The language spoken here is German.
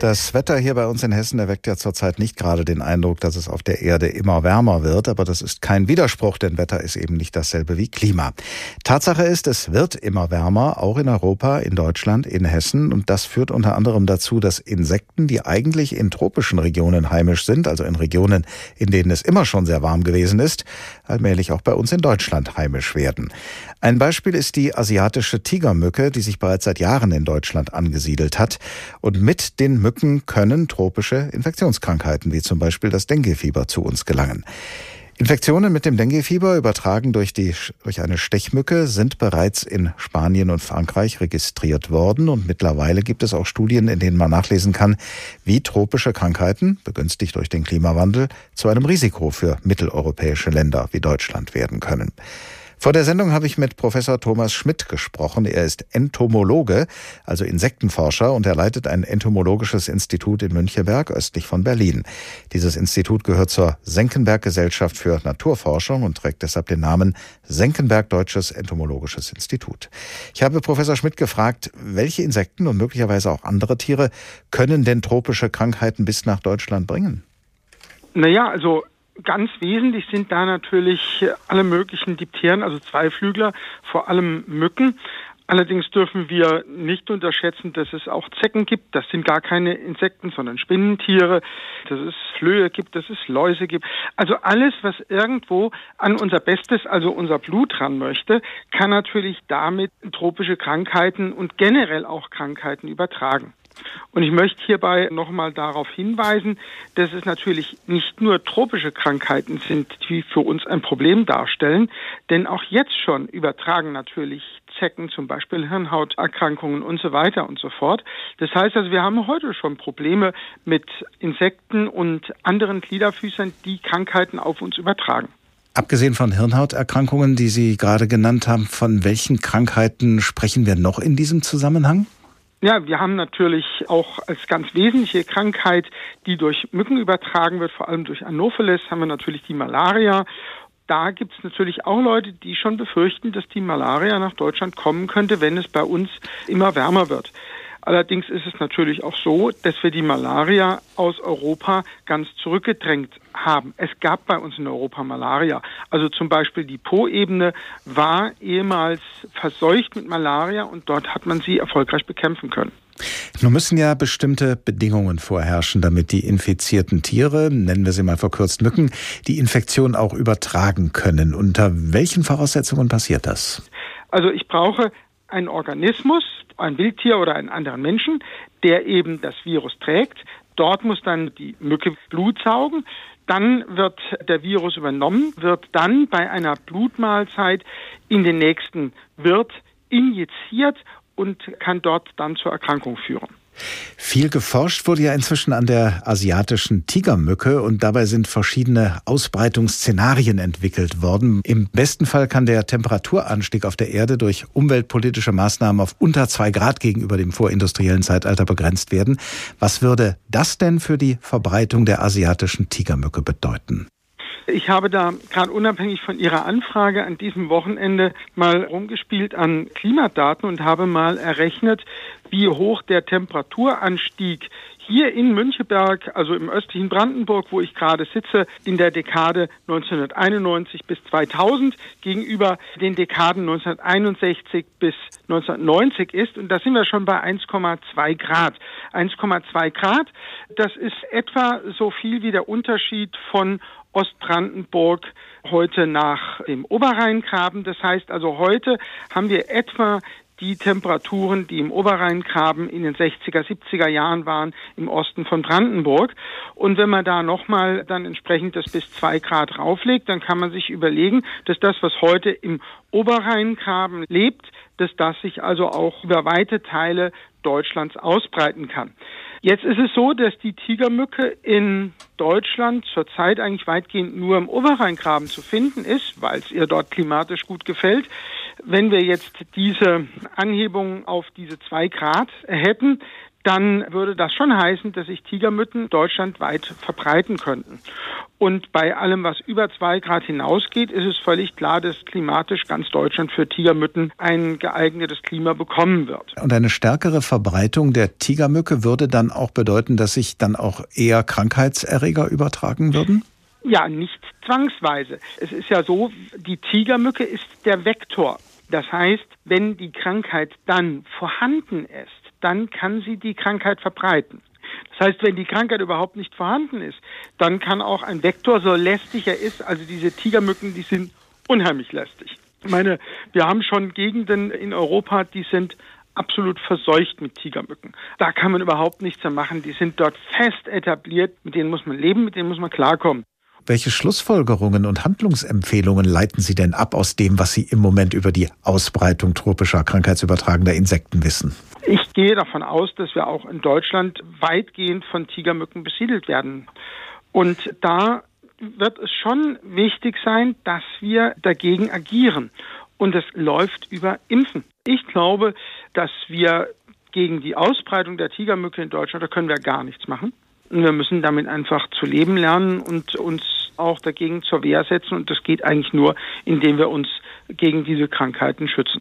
Das Wetter hier bei uns in Hessen erweckt ja zurzeit nicht gerade den Eindruck, dass es auf der Erde immer wärmer wird, aber das ist kein Widerspruch, denn Wetter ist eben nicht dasselbe wie Klima. Tatsache ist, es wird immer wärmer, auch in Europa, in Deutschland, in Hessen und das führt unter anderem dazu, dass Insekten, die eigentlich in tropischen Regionen heimisch sind, also in Regionen, in denen es immer schon sehr warm gewesen ist, allmählich auch bei uns in Deutschland heimisch werden. Ein Beispiel ist die asiatische Tigermücke, die sich bereits seit Jahren in Deutschland angesiedelt hat und mit den Mücken können tropische Infektionskrankheiten wie zum Beispiel das Denguefieber zu uns gelangen. Infektionen mit dem Denguefieber übertragen durch, die, durch eine Stechmücke sind bereits in Spanien und Frankreich registriert worden und mittlerweile gibt es auch Studien, in denen man nachlesen kann, wie tropische Krankheiten, begünstigt durch den Klimawandel, zu einem Risiko für mitteleuropäische Länder wie Deutschland werden können. Vor der Sendung habe ich mit Professor Thomas Schmidt gesprochen. Er ist Entomologe, also Insektenforscher, und er leitet ein entomologisches Institut in Müncheberg, östlich von Berlin. Dieses Institut gehört zur Senckenberg Gesellschaft für Naturforschung und trägt deshalb den Namen Senckenberg Deutsches Entomologisches Institut. Ich habe Professor Schmidt gefragt, welche Insekten und möglicherweise auch andere Tiere können denn tropische Krankheiten bis nach Deutschland bringen? Naja, also Ganz wesentlich sind da natürlich alle möglichen Dipteren, also Zweiflügler, vor allem Mücken. Allerdings dürfen wir nicht unterschätzen, dass es auch Zecken gibt. Das sind gar keine Insekten, sondern Spinnentiere. Dass es Flöhe gibt, dass es Läuse gibt. Also alles, was irgendwo an unser Bestes, also unser Blut ran möchte, kann natürlich damit tropische Krankheiten und generell auch Krankheiten übertragen. Und ich möchte hierbei nochmal darauf hinweisen, dass es natürlich nicht nur tropische Krankheiten sind, die für uns ein Problem darstellen, denn auch jetzt schon übertragen natürlich Zecken, zum Beispiel Hirnhauterkrankungen und so weiter und so fort. Das heißt also, wir haben heute schon Probleme mit Insekten und anderen Gliederfüßern, die Krankheiten auf uns übertragen. Abgesehen von Hirnhauterkrankungen, die Sie gerade genannt haben, von welchen Krankheiten sprechen wir noch in diesem Zusammenhang? Ja, wir haben natürlich auch als ganz wesentliche Krankheit, die durch Mücken übertragen wird, vor allem durch Anopheles, haben wir natürlich die Malaria. Da gibt es natürlich auch Leute, die schon befürchten, dass die Malaria nach Deutschland kommen könnte, wenn es bei uns immer wärmer wird. Allerdings ist es natürlich auch so, dass wir die Malaria aus Europa ganz zurückgedrängt haben. Es gab bei uns in Europa Malaria. Also zum Beispiel die Po-Ebene war ehemals verseucht mit Malaria und dort hat man sie erfolgreich bekämpfen können. Nun müssen ja bestimmte Bedingungen vorherrschen, damit die infizierten Tiere, nennen wir sie mal verkürzt Mücken, die Infektion auch übertragen können. Unter welchen Voraussetzungen passiert das? Also ich brauche einen Organismus, ein Wildtier oder einen anderen Menschen, der eben das Virus trägt. Dort muss dann die Mücke Blut saugen. Dann wird der Virus übernommen, wird dann bei einer Blutmahlzeit in den nächsten Wirt injiziert und kann dort dann zur Erkrankung führen. Viel geforscht wurde ja inzwischen an der asiatischen Tigermücke und dabei sind verschiedene Ausbreitungsszenarien entwickelt worden. Im besten Fall kann der Temperaturanstieg auf der Erde durch umweltpolitische Maßnahmen auf unter zwei Grad gegenüber dem vorindustriellen Zeitalter begrenzt werden. Was würde das denn für die Verbreitung der asiatischen Tigermücke bedeuten? Ich habe da gerade unabhängig von Ihrer Anfrage an diesem Wochenende mal rumgespielt an Klimadaten und habe mal errechnet, wie hoch der Temperaturanstieg hier in Müncheberg, also im östlichen Brandenburg, wo ich gerade sitze, in der Dekade 1991 bis 2000 gegenüber den Dekaden 1961 bis 1990 ist. Und da sind wir schon bei 1,2 Grad. 1,2 Grad, das ist etwa so viel wie der Unterschied von Ostbrandenburg heute nach dem Oberrheingraben. Das heißt also, heute haben wir etwa die Temperaturen, die im Oberrheingraben in den 60er, 70er Jahren waren, im Osten von Brandenburg. Und wenn man da nochmal dann entsprechend das bis zwei Grad rauflegt, dann kann man sich überlegen, dass das, was heute im Oberrheingraben lebt, dass das sich also auch über weite Teile Deutschlands ausbreiten kann. Jetzt ist es so, dass die Tigermücke in Deutschland zurzeit eigentlich weitgehend nur im Oberrheingraben zu finden ist, weil es ihr dort klimatisch gut gefällt. Wenn wir jetzt diese Anhebung auf diese zwei Grad hätten, dann würde das schon heißen, dass sich Tigermücken deutschlandweit verbreiten könnten. Und bei allem, was über zwei Grad hinausgeht, ist es völlig klar, dass klimatisch ganz Deutschland für Tigermücken ein geeignetes Klima bekommen wird. Und eine stärkere Verbreitung der Tigermücke würde dann auch bedeuten, dass sich dann auch eher Krankheitserreger übertragen würden? Ja, nicht zwangsweise. Es ist ja so, die Tigermücke ist der Vektor. Das heißt, wenn die Krankheit dann vorhanden ist, dann kann sie die Krankheit verbreiten. Das heißt, wenn die Krankheit überhaupt nicht vorhanden ist, dann kann auch ein Vektor, so lästig er ist, also diese Tigermücken, die sind unheimlich lästig. Ich meine, wir haben schon Gegenden in Europa, die sind absolut verseucht mit Tigermücken. Da kann man überhaupt nichts mehr machen. Die sind dort fest etabliert, mit denen muss man leben, mit denen muss man klarkommen. Welche Schlussfolgerungen und Handlungsempfehlungen leiten Sie denn ab aus dem, was Sie im Moment über die Ausbreitung tropischer krankheitsübertragender Insekten wissen? Ich gehe davon aus, dass wir auch in Deutschland weitgehend von Tigermücken besiedelt werden. Und da wird es schon wichtig sein, dass wir dagegen agieren. Und es läuft über Impfen. Ich glaube, dass wir gegen die Ausbreitung der Tigermücke in Deutschland, da können wir gar nichts machen. Wir müssen damit einfach zu leben lernen und uns auch dagegen zur Wehr setzen. Und das geht eigentlich nur, indem wir uns gegen diese Krankheiten schützen.